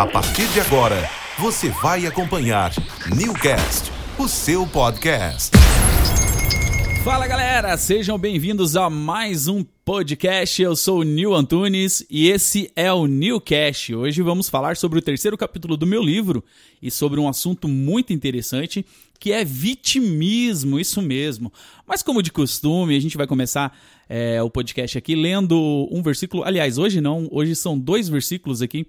A partir de agora, você vai acompanhar Newcast, o seu podcast. Fala galera, sejam bem-vindos a mais um podcast. Eu sou o Nil Antunes e esse é o Newcast. Hoje vamos falar sobre o terceiro capítulo do meu livro e sobre um assunto muito interessante que é vitimismo, isso mesmo. Mas como de costume, a gente vai começar é, o podcast aqui lendo um versículo. Aliás, hoje não, hoje são dois versículos aqui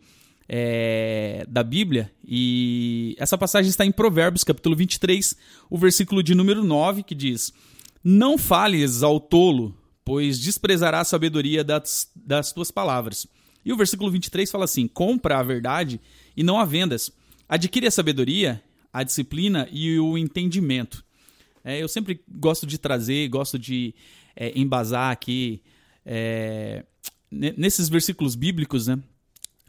é, da Bíblia, e essa passagem está em Provérbios, capítulo 23, o versículo de número 9, que diz: Não fales ao tolo, pois desprezará a sabedoria das, das tuas palavras. E o versículo 23 fala assim: Compra a verdade e não a vendas. Adquire a sabedoria, a disciplina e o entendimento. É, eu sempre gosto de trazer, gosto de é, embasar aqui é, nesses versículos bíblicos, né?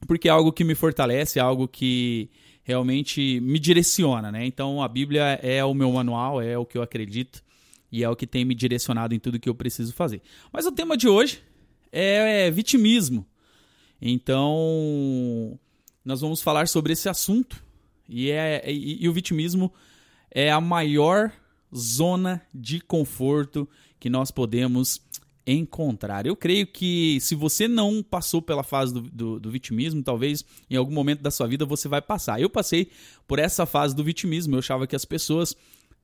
Porque é algo que me fortalece, é algo que realmente me direciona, né? Então a Bíblia é o meu manual, é o que eu acredito e é o que tem me direcionado em tudo que eu preciso fazer. Mas o tema de hoje é, vitimismo. Então nós vamos falar sobre esse assunto e, é, e, e o vitimismo é a maior zona de conforto que nós podemos encontrar. Eu creio que se você não passou pela fase do, do, do, vitimismo, talvez em algum momento da sua vida você vai passar. Eu passei por essa fase do vitimismo. Eu achava que as pessoas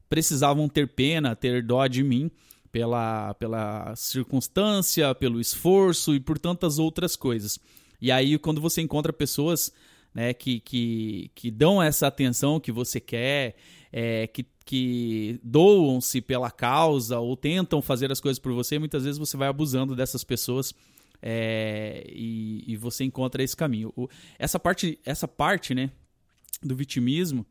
precisavam ter pena, ter dó de mim pela, pela circunstância, pelo esforço e por tantas outras coisas. E aí, quando você encontra pessoas né, que, que, que dão essa atenção que você quer, é, que que doam-se pela causa ou tentam fazer as coisas por você, muitas vezes você vai abusando dessas pessoas é, e, e, você encontra esse caminho. O, essa parte, essa parte, né, do vitimismo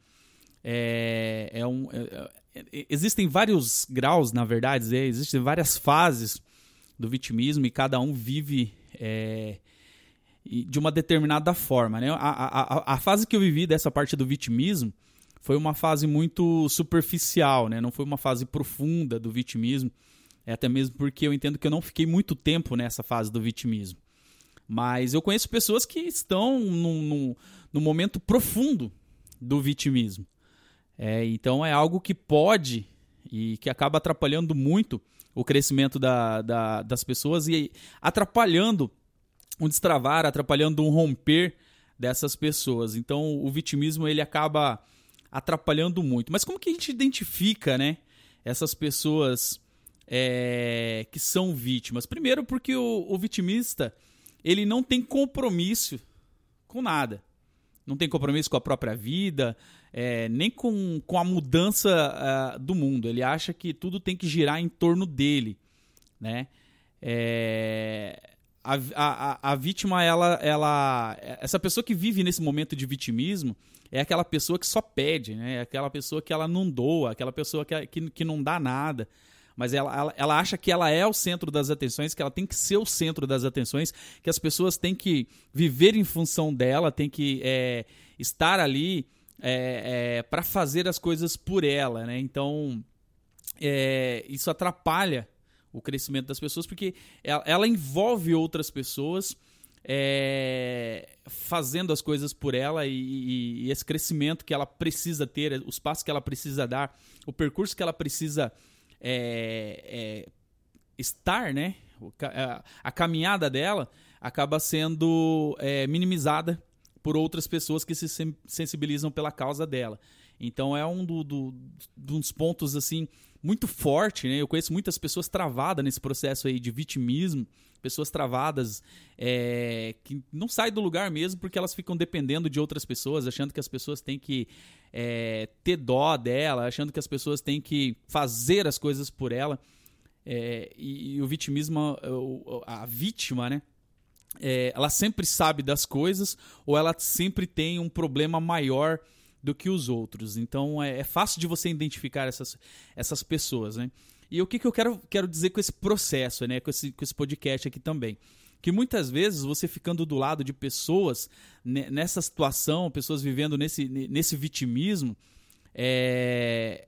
é, é um, é, é existem vários graus, na verdade, é, existem várias fases do vitimismo e cada um vive é, de uma determinada forma, né? A, a, a fase que eu vivi dessa parte do vitimismo foi uma fase muito superficial, né? Não foi uma fase profunda do vitimismo. É até mesmo porque eu entendo que eu não fiquei muito tempo nessa fase do vitimismo. Mas eu conheço pessoas que estão num, num, num momento profundo do vitimismo. É, então é algo que pode e que acaba atrapalhando muito o crescimento da, da, das pessoas e atrapalhando um destravar, atrapalhando um romper dessas pessoas. Então o vitimismo ele acaba atrapalhando muito. Mas como que a gente identifica, né, essas pessoas é, que são vítimas? Primeiro, porque o, o vitimista ele não tem compromisso com nada. Não tem compromisso com a própria vida, é, nem com, com a mudança uh, do mundo. Ele acha que tudo tem que girar em torno dele, né? É, a, a, a vítima, ela, ela, essa pessoa que vive nesse momento de vitimismo, é aquela pessoa que só pede, né? É aquela pessoa que ela não doa, aquela pessoa que, que, que não dá nada. Mas ela, ela, ela, acha que ela é o centro das atenções, que ela tem que ser o centro das atenções, que as pessoas têm que viver em função dela, têm que é, estar ali é, é, para fazer as coisas por ela, né? Então, é, isso atrapalha o crescimento das pessoas, porque ela, ela envolve outras pessoas é, fazendo as coisas por ela e, e, e, esse crescimento que ela precisa ter, os passos que ela precisa dar, o percurso que ela precisa é, é, estar, né? A, caminhada dela acaba sendo é, minimizada por outras pessoas que se sensibilizam pela causa dela. Então é um do, do, dos pontos assim muito forte, né? Eu conheço muitas pessoas travadas nesse processo aí de vitimismo, pessoas travadas é, que não saem do lugar mesmo porque elas ficam dependendo de outras pessoas, achando que as pessoas têm que é, ter dó dela, achando que as pessoas têm que fazer as coisas por ela. É, e, e, o vitimismo, a vítima, né? É, ela sempre sabe das coisas ou ela sempre tem um problema maior do que os outros. Então é, é fácil de você identificar essas, essas pessoas, né? E o que, que eu quero, quero dizer com esse processo, né? Com esse, com esse podcast aqui também. Que muitas vezes você ficando do lado de pessoas nessa situação, pessoas vivendo nesse, nesse vitimismo, é,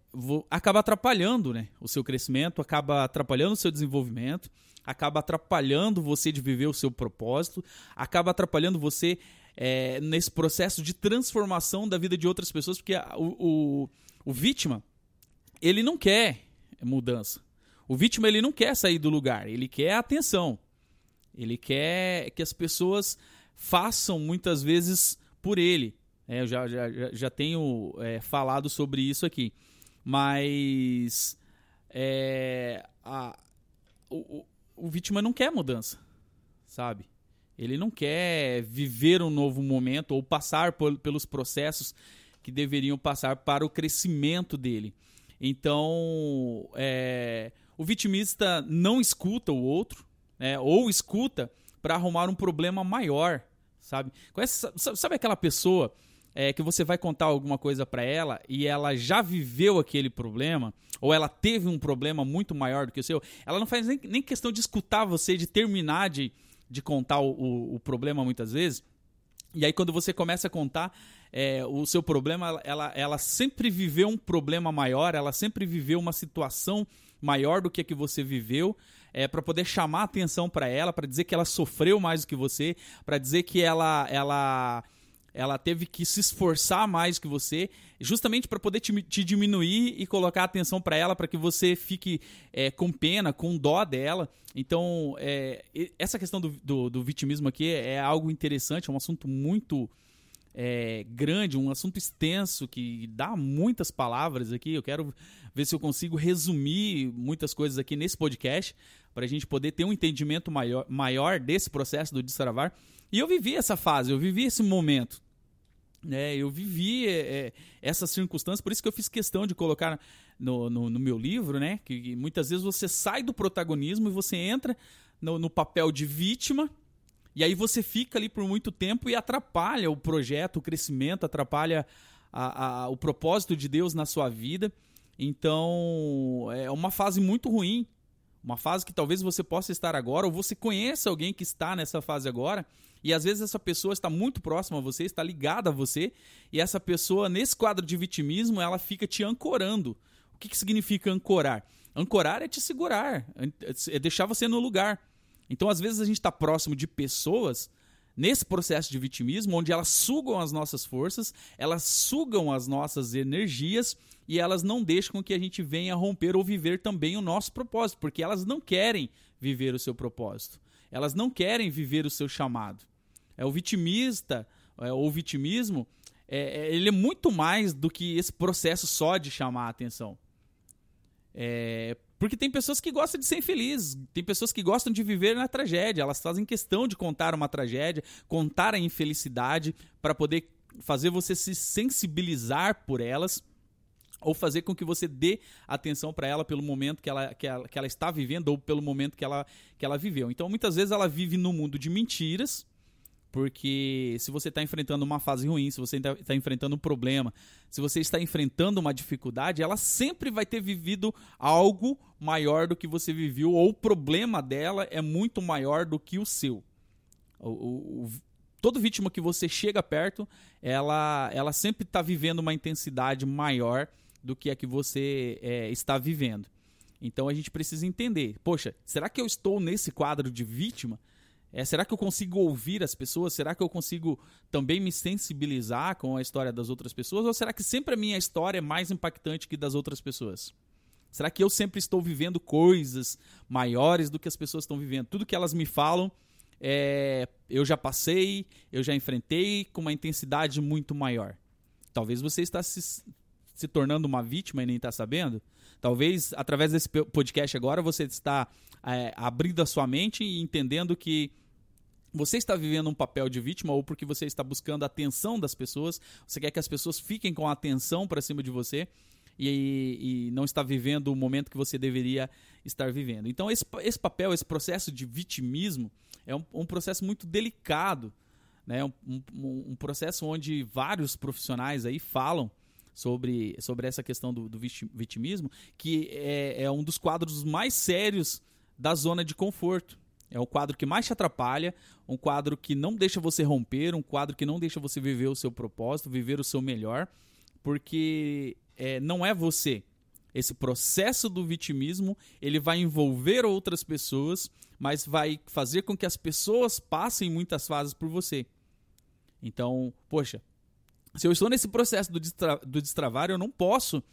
acaba atrapalhando né, o seu crescimento, acaba atrapalhando o seu desenvolvimento, acaba atrapalhando você de viver o seu propósito, acaba atrapalhando você é, nesse processo de transformação da vida de outras pessoas, porque a, o, o, o vítima, ele não quer mudança. O vítima, ele não quer sair do lugar, ele quer atenção. Ele quer que as pessoas façam muitas vezes por ele. É, eu já, já, já tenho é, falado sobre isso aqui. Mas é, a, o, o vítima não quer mudança, sabe? Ele não quer viver um novo momento ou passar por, pelos processos que deveriam passar para o crescimento dele. Então, é, o vitimista não escuta o outro, né, ou escuta para arrumar um problema maior, sabe? Sabe aquela pessoa é, que você vai contar alguma coisa para ela e ela já viveu aquele problema, ou ela teve um problema muito maior do que o seu, ela não faz nem, nem questão de escutar você, de terminar de, de contar o, o, problema muitas vezes. E aí, quando você começa a contar é, o seu problema, ela, ela sempre viveu um problema maior, ela sempre viveu uma situação maior do que a que você viveu, é, para poder chamar atenção para ela, para dizer que ela sofreu mais do que você, para dizer que ela, ela ela teve que se esforçar mais que você, justamente para poder te, te, diminuir e colocar atenção para ela, para que você fique é, com pena, com dó dela. Então, é, essa questão do, do, do, vitimismo aqui é algo interessante, é um assunto muito é, grande, um assunto extenso que dá muitas palavras aqui. Eu quero ver se eu consigo resumir muitas coisas aqui nesse podcast, para a gente poder ter um entendimento maior, maior desse processo do destravar. E eu vivi essa fase, eu vivi esse momento. É, eu vivi é, é, essa circunstância, por isso que eu fiz questão de colocar no, no, no meu livro, né? Que, que, muitas vezes você sai do protagonismo e você entra no, no, papel de vítima, e aí você fica ali por muito tempo e atrapalha o projeto, o crescimento, atrapalha a, a, o propósito de Deus na sua vida. Então é uma fase muito ruim uma fase que talvez você possa estar agora, ou você conheça alguém que está nessa fase agora, e às vezes essa pessoa está muito próxima a você, está ligada a você, e essa pessoa, nesse quadro de vitimismo, ela fica te ancorando. O que, que significa ancorar? Ancorar é te segurar, é deixar você no lugar. Então, às vezes, a gente está próximo de pessoas nesse processo de vitimismo, onde elas sugam as nossas forças, elas sugam as nossas energias e elas não deixam que a gente venha romper ou viver também o nosso propósito, porque elas não querem viver o seu propósito. Elas não querem viver o seu chamado. É o vitimista é, ou vitimismo, é, é, ele é muito mais do que esse processo só de chamar a atenção. É, porque tem pessoas que gostam de ser infelizes, tem pessoas que gostam de viver na tragédia, elas fazem questão de contar uma tragédia, contar a infelicidade para poder fazer você se sensibilizar por elas ou fazer com que você dê atenção para ela pelo momento que ela, que, ela, que ela está vivendo ou pelo momento que ela, que ela viveu. Então, muitas vezes ela vive no mundo de mentiras, porque se você está enfrentando uma fase ruim, se você está tá enfrentando um problema, se você está enfrentando uma dificuldade, ela sempre vai ter vivido algo maior do que você viveu, ou o problema dela é muito maior do que o seu. O, o, o, todo vítima que você chega perto, ela, ela sempre está vivendo uma intensidade maior do que a que você é, está vivendo. Então a gente precisa entender: poxa, será que eu estou nesse quadro de vítima? É, será que eu consigo ouvir as pessoas? Será que eu consigo também me sensibilizar com a história das outras pessoas? Ou será que sempre a minha história é mais impactante que das outras pessoas? Será que eu sempre estou vivendo coisas maiores do que as pessoas estão vivendo? Tudo que elas me falam, é, eu já passei, eu já enfrentei com uma intensidade muito maior. Talvez você está se, se tornando uma vítima e nem está sabendo. Talvez através desse podcast agora você está é, abrindo a sua mente e entendendo que você está vivendo um papel de vítima ou porque você está buscando a atenção das pessoas, você quer que as pessoas fiquem com a atenção para cima de você e, e, não está vivendo o momento que você deveria estar vivendo. Então, esse, esse papel, esse processo de vitimismo é um, um processo muito delicado, né? Um, um, um, processo onde vários profissionais aí falam sobre, sobre essa questão do, do vitimismo, que é, é um dos quadros mais sérios da zona de conforto. É o quadro que mais te atrapalha, um quadro que não deixa você romper, um quadro que não deixa você viver o seu propósito, viver o seu melhor, porque é, não é você. Esse processo do vitimismo ele vai envolver outras pessoas, mas vai fazer com que as pessoas passem muitas fases por você. Então, poxa, se eu estou nesse processo do, destra do destravar, eu não posso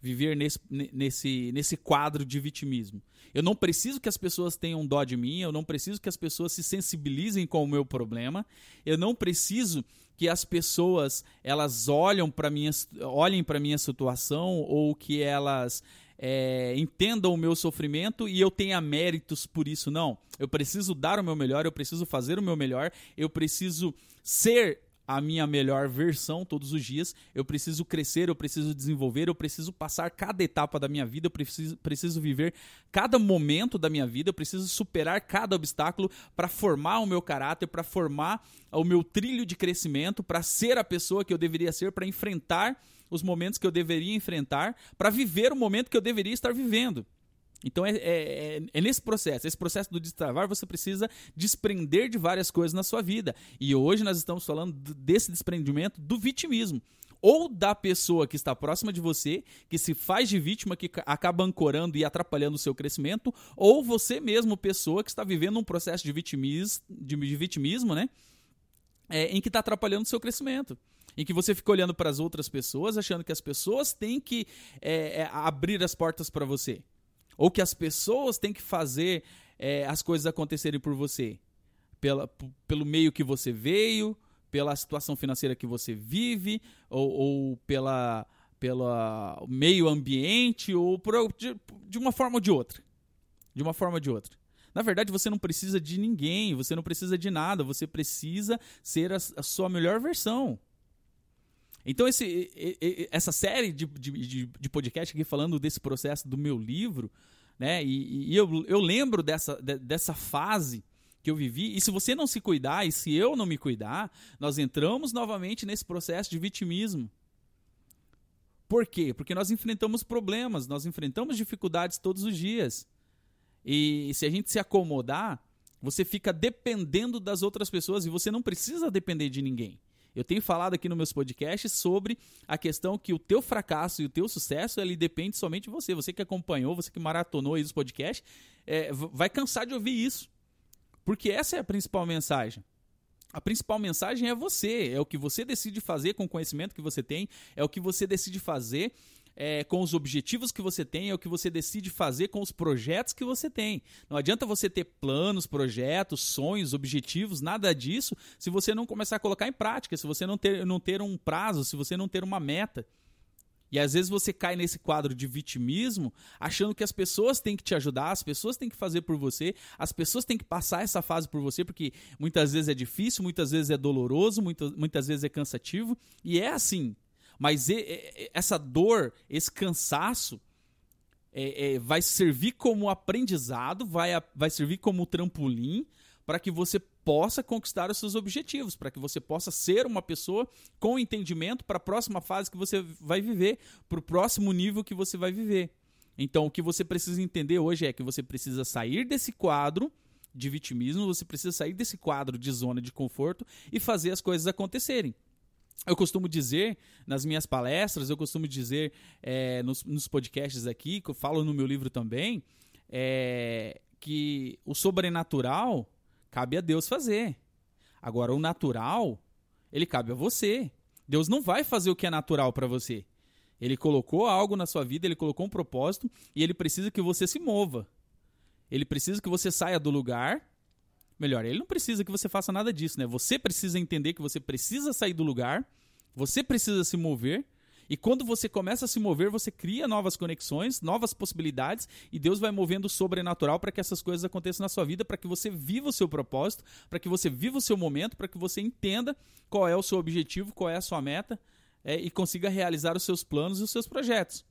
viver nesse, nesse, nesse quadro de vitimismo. Eu não preciso que as pessoas tenham dó de mim, eu não preciso que as pessoas se sensibilizem com o meu problema, eu não preciso que as pessoas elas olham para minha, olhem para minha situação ou que elas é, entendam o meu sofrimento e eu tenha méritos por isso. Não. Eu preciso dar o meu melhor, eu preciso fazer o meu melhor, eu preciso ser a minha melhor versão todos os dias. Eu preciso crescer, eu preciso desenvolver, eu preciso passar cada etapa da minha vida, eu preciso, preciso viver cada momento da minha vida, eu preciso superar cada obstáculo para formar o meu caráter, para formar o meu trilho de crescimento, para ser a pessoa que eu deveria ser, para enfrentar os momentos que eu deveria enfrentar, para viver o momento que eu deveria estar vivendo. Então é, é, é, é, nesse processo, esse processo do destravar, você precisa desprender de várias coisas na sua vida. E hoje nós estamos falando desse desprendimento do vitimismo. Ou da pessoa que está próxima de você, que se faz de vítima, que acaba ancorando e atrapalhando o seu crescimento, ou você mesmo, pessoa que está vivendo um processo de vitimismo, de, de vitimismo né? É, em que está atrapalhando o seu crescimento em que você fica olhando para as outras pessoas, achando que as pessoas têm que é, é, abrir as portas para você. Ou que as pessoas têm que fazer é, as coisas acontecerem por você. Pela, pelo meio que você veio, pela situação financeira que você vive, ou, ou pela, pela meio ambiente, ou por, de, de uma forma ou de outra. De uma forma ou de outra. Na verdade, você não precisa de ninguém, você não precisa de nada, você precisa ser a, a sua melhor versão. Então, esse, essa série de, de, de podcast aqui falando desse processo do meu livro, né? E, e eu, eu lembro dessa, dessa fase que eu vivi. E se você não se cuidar, e se eu não me cuidar, nós entramos novamente nesse processo de vitimismo. Por quê? Porque nós enfrentamos problemas, nós enfrentamos dificuldades todos os dias. E se a gente se acomodar, você fica dependendo das outras pessoas e você não precisa depender de ninguém. Eu tenho falado aqui nos meus podcasts sobre a questão que o teu fracasso e o teu sucesso ele depende somente de você. Você que acompanhou, você que maratonou aí os podcasts, é, vai cansar de ouvir isso. Porque essa é a principal mensagem. A principal mensagem é você, é o que você decide fazer com o conhecimento que você tem, é o que você decide fazer é, com os objetivos que você tem, é o que você decide fazer com os projetos que você tem. Não adianta você ter planos, projetos, sonhos, objetivos, nada disso, se você não começar a colocar em prática, se você não ter, não ter um prazo, se você não ter uma meta. E às vezes você cai nesse quadro de vitimismo, achando que as pessoas têm que te ajudar, as pessoas têm que fazer por você, as pessoas têm que passar essa fase por você, porque muitas vezes é difícil, muitas vezes é doloroso, muitas, muitas vezes é cansativo. E é assim. Mas essa dor, esse cansaço, é, é, vai servir como aprendizado, vai, vai servir como trampolim para que você possa conquistar os seus objetivos, para que você possa ser uma pessoa com entendimento para a próxima fase que você vai viver, para o próximo nível que você vai viver. Então, o que você precisa entender hoje é que você precisa sair desse quadro de vitimismo, você precisa sair desse quadro de zona de conforto e fazer as coisas acontecerem. Eu costumo dizer nas minhas palestras, eu costumo dizer é, nos, nos, podcasts aqui, que eu falo no meu livro também, é, que o sobrenatural cabe a Deus fazer. Agora, o natural, ele cabe a você. Deus não vai fazer o que é natural para você. Ele colocou algo na sua vida, ele colocou um propósito e ele precisa que você se mova. Ele precisa que você saia do lugar Melhor, ele não precisa que você faça nada disso, né? Você precisa entender que você precisa sair do lugar, você precisa se mover, e quando você começa a se mover, você cria novas conexões, novas possibilidades, e Deus vai movendo o sobrenatural para que essas coisas aconteçam na sua vida, para que você viva o seu propósito, para que você viva o seu momento, para que você entenda qual é o seu objetivo, qual é a sua meta, é, e consiga realizar os seus planos e os seus projetos.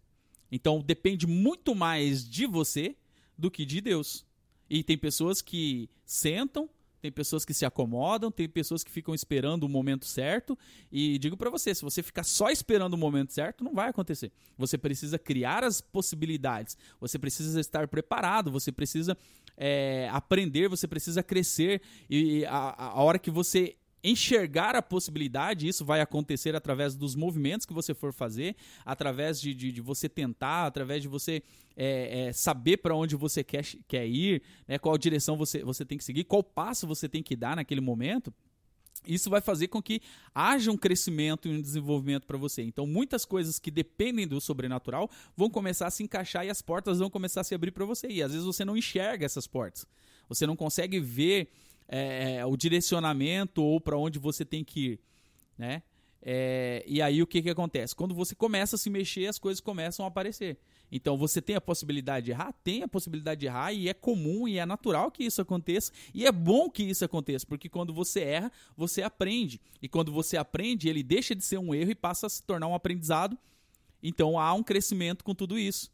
Então depende muito mais de você do que de Deus. E tem pessoas que sentam, tem pessoas que se acomodam, tem pessoas que ficam esperando o momento certo. E digo para você, se você ficar só esperando o momento certo, não vai acontecer. Você precisa criar as possibilidades, você precisa estar preparado, você precisa é, aprender, você precisa crescer. E a, a hora que você enxergar a possibilidade, isso vai acontecer através dos movimentos que você for fazer, através de, de, de você tentar, através de você é, é, saber para onde você quer, quer ir, né, qual direção você, você tem que seguir, qual passo você tem que dar naquele momento. Isso vai fazer com que haja um crescimento e um desenvolvimento para você. Então, muitas coisas que dependem do sobrenatural vão começar a se encaixar e as portas vão começar a se abrir para você. E às vezes você não enxerga essas portas. Você não consegue ver é, o direcionamento ou para onde você tem que ir, né? É, e aí o que, que acontece? Quando você começa a se mexer, as coisas começam a aparecer. Então você tem a possibilidade de errar? Tem a possibilidade de errar e é comum e é natural que isso aconteça e é bom que isso aconteça, porque quando você erra, você aprende. E quando você aprende, ele deixa de ser um erro e passa a se tornar um aprendizado. Então há um crescimento com tudo isso.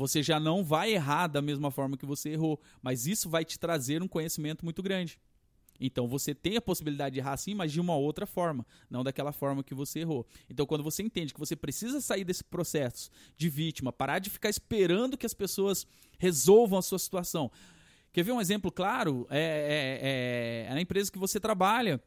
Você já não vai errar da mesma forma que você errou, mas isso vai te trazer um conhecimento muito grande. Então você tem a possibilidade de errar sim, mas de uma outra forma, não daquela forma que você errou. Então quando você entende que você precisa sair desse processo de vítima, parar de ficar esperando que as pessoas resolvam a sua situação. Quer ver um exemplo claro? É, é, é, é na empresa que você trabalha.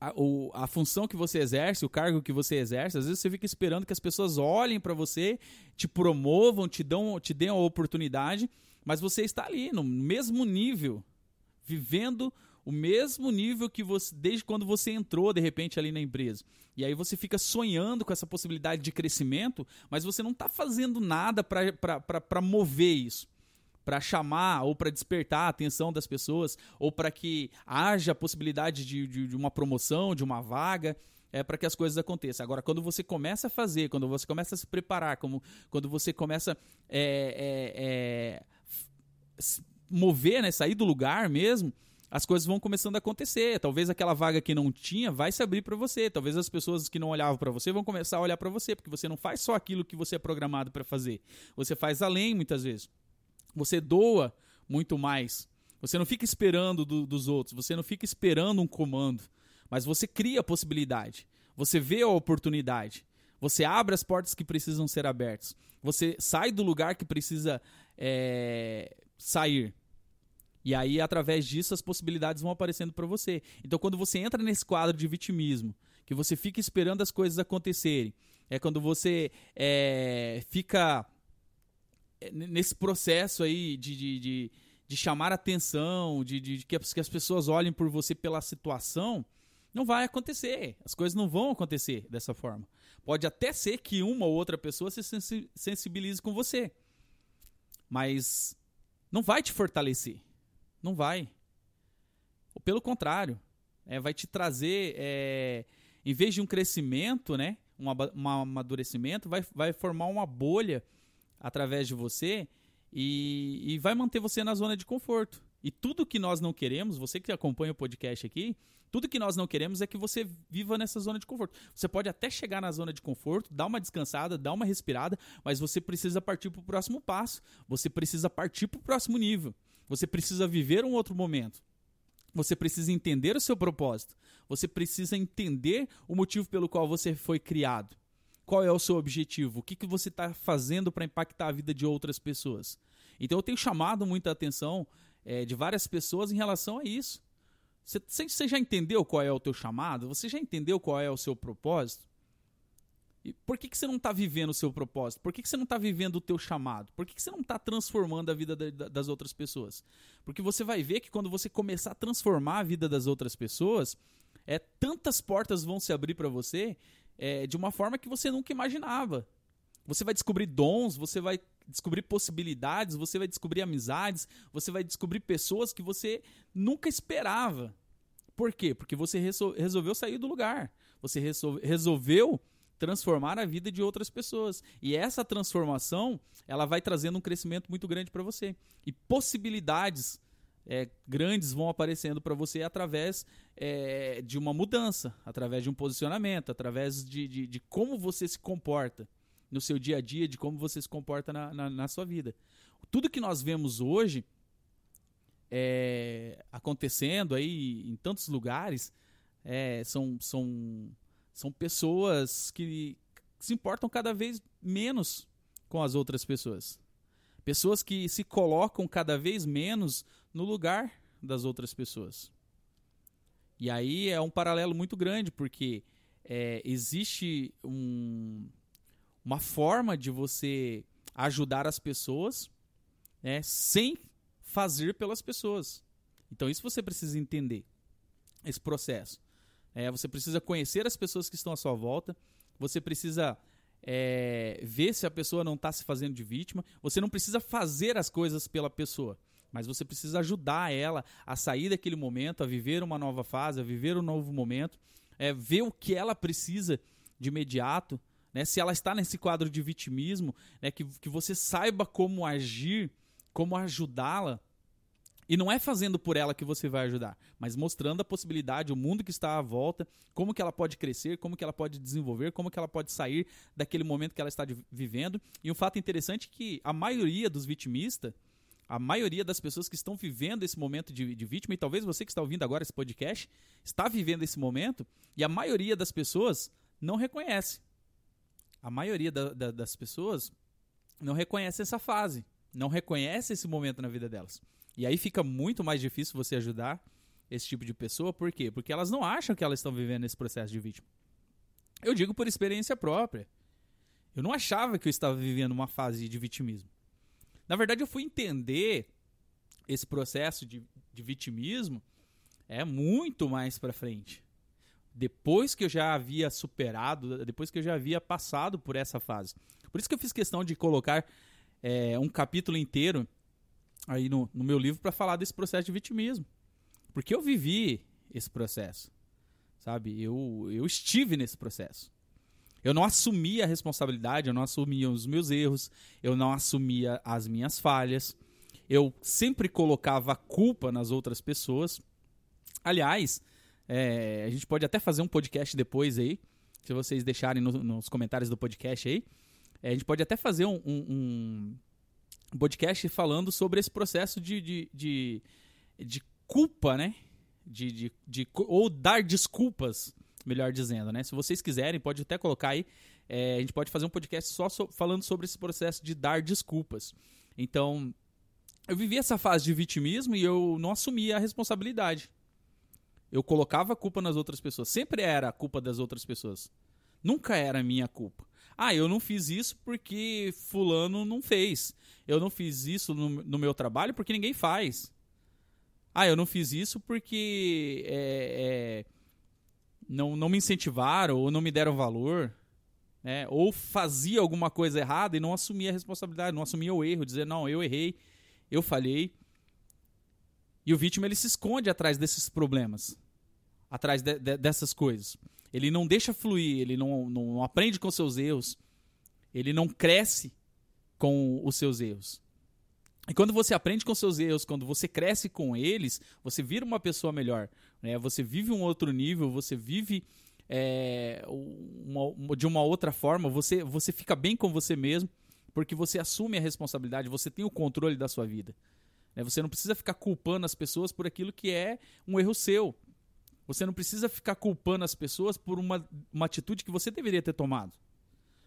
A, o, a, função que você exerce, o cargo que você exerce, às vezes você fica esperando que as pessoas olhem para você, te promovam, te dão, te dêem a oportunidade, mas você está ali no mesmo nível, vivendo o mesmo nível que você desde quando você entrou de repente ali na empresa. E aí você fica sonhando com essa possibilidade de crescimento, mas você não está fazendo nada para mover isso. Para chamar ou para despertar a atenção das pessoas, ou para que haja a possibilidade de, de, de uma promoção, de uma vaga é para que as coisas aconteçam. Agora, quando você começa a fazer, quando você começa a se preparar, como, quando você começa é, é, é, mover, né, sair do lugar mesmo, as coisas vão começando a acontecer. Talvez aquela vaga que não tinha vai se abrir para você. Talvez as pessoas que não olhavam para você vão começar a olhar para você, porque você não faz só aquilo que você é programado para fazer. Você faz além muitas vezes. Você doa muito mais. Você não fica esperando do, dos outros. Você não fica esperando um comando. Mas você cria a possibilidade. Você vê a oportunidade. Você abre as portas que precisam ser abertas. Você sai do lugar que precisa é, sair. E aí, através disso, as possibilidades vão aparecendo para você. Então, quando você entra nesse quadro de vitimismo, que você fica esperando as coisas acontecerem, é quando você é, fica nesse processo aí de, de, de, de chamar atenção, de, de, de que as pessoas olhem por você pela situação, não vai acontecer. As coisas não vão acontecer dessa forma. Pode até ser que uma ou outra pessoa se sensibilize com você, mas não vai te fortalecer não vai. Ou pelo contrário, é, vai te trazer, é, em vez de um crescimento, né, um, um amadurecimento, vai, vai formar uma bolha através de você e, e vai manter você na zona de conforto. E tudo que nós não queremos, você que acompanha o podcast aqui, tudo que nós não queremos é que você viva nessa zona de conforto. Você pode até chegar na zona de conforto, dar uma descansada, dar uma respirada, mas você precisa partir para o próximo passo. Você precisa partir para o próximo nível. Você precisa viver um outro momento. Você precisa entender o seu propósito. Você precisa entender o motivo pelo qual você foi criado. Qual é o seu objetivo? O que, que você está fazendo para impactar a vida de outras pessoas? Então eu tenho chamado muita atenção é, de várias pessoas em relação a isso. Você, já entendeu qual é o teu chamado? Você já entendeu qual é o seu propósito? E por que, que você não está vivendo o seu propósito? Por que, que você não está vivendo o teu chamado? Por que, que você não está transformando a vida das outras pessoas? Porque você vai ver que quando você começar a transformar a vida das outras pessoas, é tantas portas vão se abrir para você é, de uma forma que você nunca imaginava. Você vai descobrir dons, você vai descobrir possibilidades, você vai descobrir amizades, você vai descobrir pessoas que você nunca esperava. Por quê? Porque você resolveu sair do lugar. Você resolveu transformar a vida de outras pessoas. E essa transformação, ela vai trazendo um crescimento muito grande para você. E possibilidades é, grandes vão aparecendo para você através é, de uma mudança, através de um posicionamento, através de, de, de, como você se comporta no seu dia a dia, de como você se comporta na, na, na sua vida. Tudo que nós vemos hoje é, acontecendo aí em tantos lugares é, são, são são pessoas que se importam cada vez menos com as outras pessoas. Pessoas que se colocam cada vez menos no lugar das outras pessoas. E aí é um paralelo muito grande, porque é, existe um, uma forma de você ajudar as pessoas né, sem fazer pelas pessoas. Então isso você precisa entender, esse processo. É, você precisa conhecer as pessoas que estão à sua volta. Você precisa é, ver se a pessoa não está se fazendo de vítima. Você não precisa fazer as coisas pela pessoa, mas você precisa ajudar ela a sair daquele momento, a viver uma nova fase, a viver um novo momento, é, ver o que ela precisa de imediato. Né, se ela está nesse quadro de vitimismo, né, que, que você saiba como agir, como ajudá-la e não é fazendo por ela que você vai ajudar, mas mostrando a possibilidade, o mundo que está à volta, como que ela pode crescer, como que ela pode desenvolver, como que ela pode sair daquele momento que ela está vivendo. E um fato interessante é que a maioria dos vitimistas, a maioria das pessoas que estão vivendo esse momento de, de, vítima, e talvez você que está ouvindo agora esse podcast, está vivendo esse momento, e a maioria das pessoas não reconhece. A maioria da, da, das pessoas não reconhece essa fase, não reconhece esse momento na vida delas. E aí fica muito mais difícil você ajudar esse tipo de pessoa, por quê? Porque elas não acham que elas estão vivendo esse processo de vítima. Eu digo por experiência própria. Eu não achava que eu estava vivendo uma fase de vitimismo. Na verdade, eu fui entender esse processo de, de vitimismo é muito mais para frente. Depois que eu já havia superado, depois que eu já havia passado por essa fase. Por isso que eu fiz questão de colocar é, um capítulo inteiro aí no, no meu livro para falar desse processo de vitimismo. Porque eu vivi esse processo, sabe? Eu, eu estive nesse processo. Eu não assumia a responsabilidade, eu não assumia os meus erros, eu não assumia as minhas falhas. Eu sempre colocava a culpa nas outras pessoas. Aliás, é, a gente pode até fazer um podcast depois aí, se vocês deixarem no, nos comentários do podcast aí. É, a gente pode até fazer um, um, um podcast falando sobre esse processo de, de, de, de culpa, né? De, de, de, ou dar desculpas, melhor dizendo, né? Se vocês quiserem, pode até colocar aí. É, a gente pode fazer um podcast só so, falando sobre esse processo de dar desculpas. Então, eu vivi essa fase de vitimismo e eu não assumia a responsabilidade. Eu colocava a culpa nas outras pessoas. Sempre era a culpa das outras pessoas. Nunca era minha culpa. Ah, eu não fiz isso porque fulano não fez. Eu não fiz isso no, no meu trabalho porque ninguém faz. Ah, eu não fiz isso porque é, é, não, não me incentivaram ou não me deram valor. Né? Ou fazia alguma coisa errada e não assumia a responsabilidade, não assumia o erro, dizer, não, eu errei, eu falhei. E o vítima ele se esconde atrás desses problemas, atrás de, de, dessas coisas. Ele não deixa fluir, ele não, não aprende com seus erros, ele não cresce com os seus erros. E quando você aprende com seus erros, quando você cresce com eles, você vira uma pessoa melhor. Né? Você vive um outro nível, você vive é, uma, de uma outra forma, você, você fica bem com você mesmo, porque você assume a responsabilidade, você tem o controle da sua vida. Né? Você não precisa ficar culpando as pessoas por aquilo que é um erro seu. Você não precisa ficar culpando as pessoas por uma, uma atitude que você deveria ter tomado.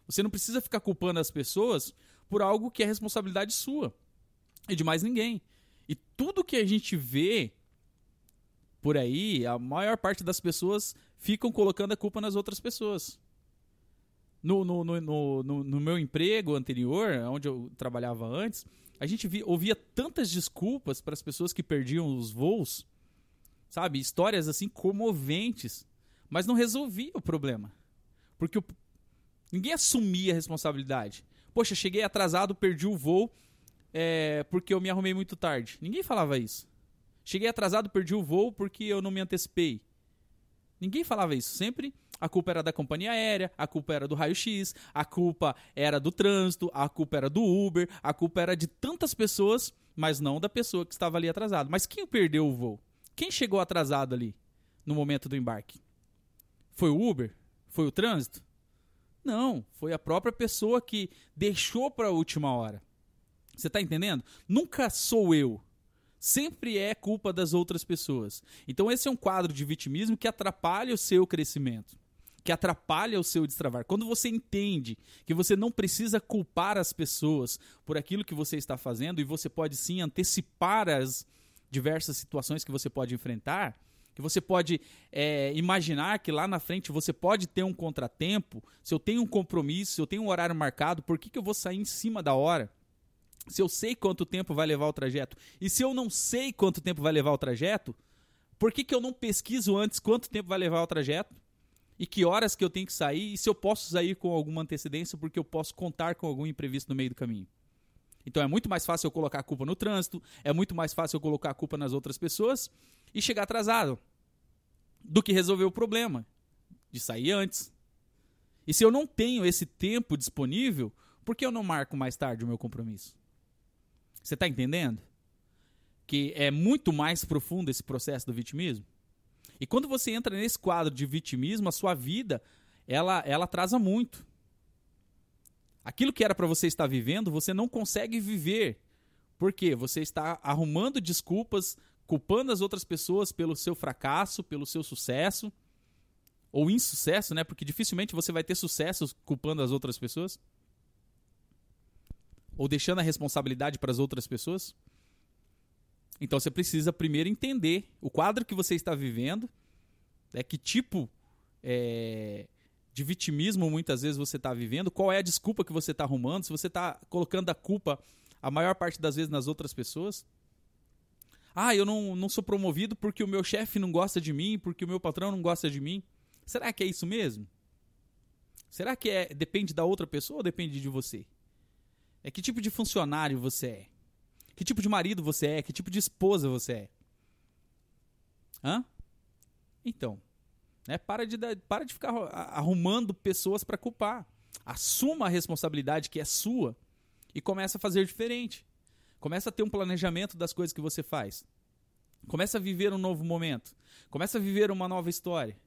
Você não precisa ficar culpando as pessoas por algo que é responsabilidade sua e de mais ninguém. E tudo que a gente vê por aí, a maior parte das pessoas ficam colocando a culpa nas outras pessoas. No, no, no, no, no meu emprego anterior, onde eu trabalhava antes, a gente via, ouvia tantas desculpas para as pessoas que perdiam os voos sabe? Histórias assim comoventes, mas não resolvia o problema. Porque o... ninguém assumia a responsabilidade. Poxa, cheguei atrasado, perdi o voo é, porque eu me arrumei muito tarde. Ninguém falava isso. Cheguei atrasado, perdi o voo porque eu não me antecipei. Ninguém falava isso. Sempre a culpa era da companhia aérea, a culpa era do raio-x, a culpa era do trânsito, a culpa era do Uber, a culpa era de tantas pessoas, mas não da pessoa que estava ali atrasado. Mas quem perdeu o voo? Quem chegou atrasado ali no momento do embarque? Foi o Uber? Foi o trânsito? Não, foi a própria pessoa que deixou para a última hora. Você está entendendo? Nunca sou eu. Sempre é culpa das outras pessoas. Então esse é um quadro de vitimismo que atrapalha o seu crescimento, que atrapalha o seu destravar. Quando você entende que você não precisa culpar as pessoas por aquilo que você está fazendo e você pode sim antecipar as diversas situações que você pode enfrentar, que você pode é, imaginar que lá na frente você pode ter um contratempo, se eu tenho um compromisso, se eu tenho um horário marcado, por que, que eu vou sair em cima da hora? Se eu sei quanto tempo vai levar o trajeto, e se eu não sei quanto tempo vai levar o trajeto, Por que, que eu não pesquiso antes quanto tempo vai levar o trajeto? E que horas que eu tenho que sair? E se eu posso sair com alguma antecedência porque eu posso contar com algum imprevisto no meio do caminho? Então é muito mais fácil eu colocar a culpa no trânsito, é muito mais fácil eu colocar a culpa nas outras pessoas e chegar atrasado do que resolver o problema de sair antes. E se eu não tenho esse tempo disponível, por que eu não marco mais tarde o meu compromisso? Você está entendendo? Que é muito mais profundo esse processo do vitimismo. E quando você entra nesse quadro de vitimismo, a sua vida ela, ela atrasa muito. Aquilo que era para você estar vivendo, você não consegue viver. Por quê? Você está arrumando desculpas, culpando as outras pessoas pelo seu fracasso, pelo seu sucesso ou insucesso, né? Porque dificilmente você vai ter sucesso culpando as outras pessoas ou deixando a responsabilidade para as outras pessoas. Então você precisa primeiro entender o quadro que você está vivendo, é que tipo é, de vitimismo muitas vezes você está vivendo, qual é a desculpa que você está arrumando, se você está colocando a culpa a maior parte das vezes nas outras pessoas. Ah, eu não, não sou promovido porque o meu chefe não gosta de mim, porque o meu patrão não gosta de mim. Será que é isso mesmo? Será que é depende da outra pessoa ou depende de você? É que tipo de funcionário você é? Que tipo de marido você é? Que tipo de esposa você é? Hã? Então, né, para, de, para de ficar arrumando pessoas para culpar. Assuma a responsabilidade que é sua e começa a fazer diferente. Começa a ter um planejamento das coisas que você faz. Começa a viver um novo momento. Começa a viver uma nova história.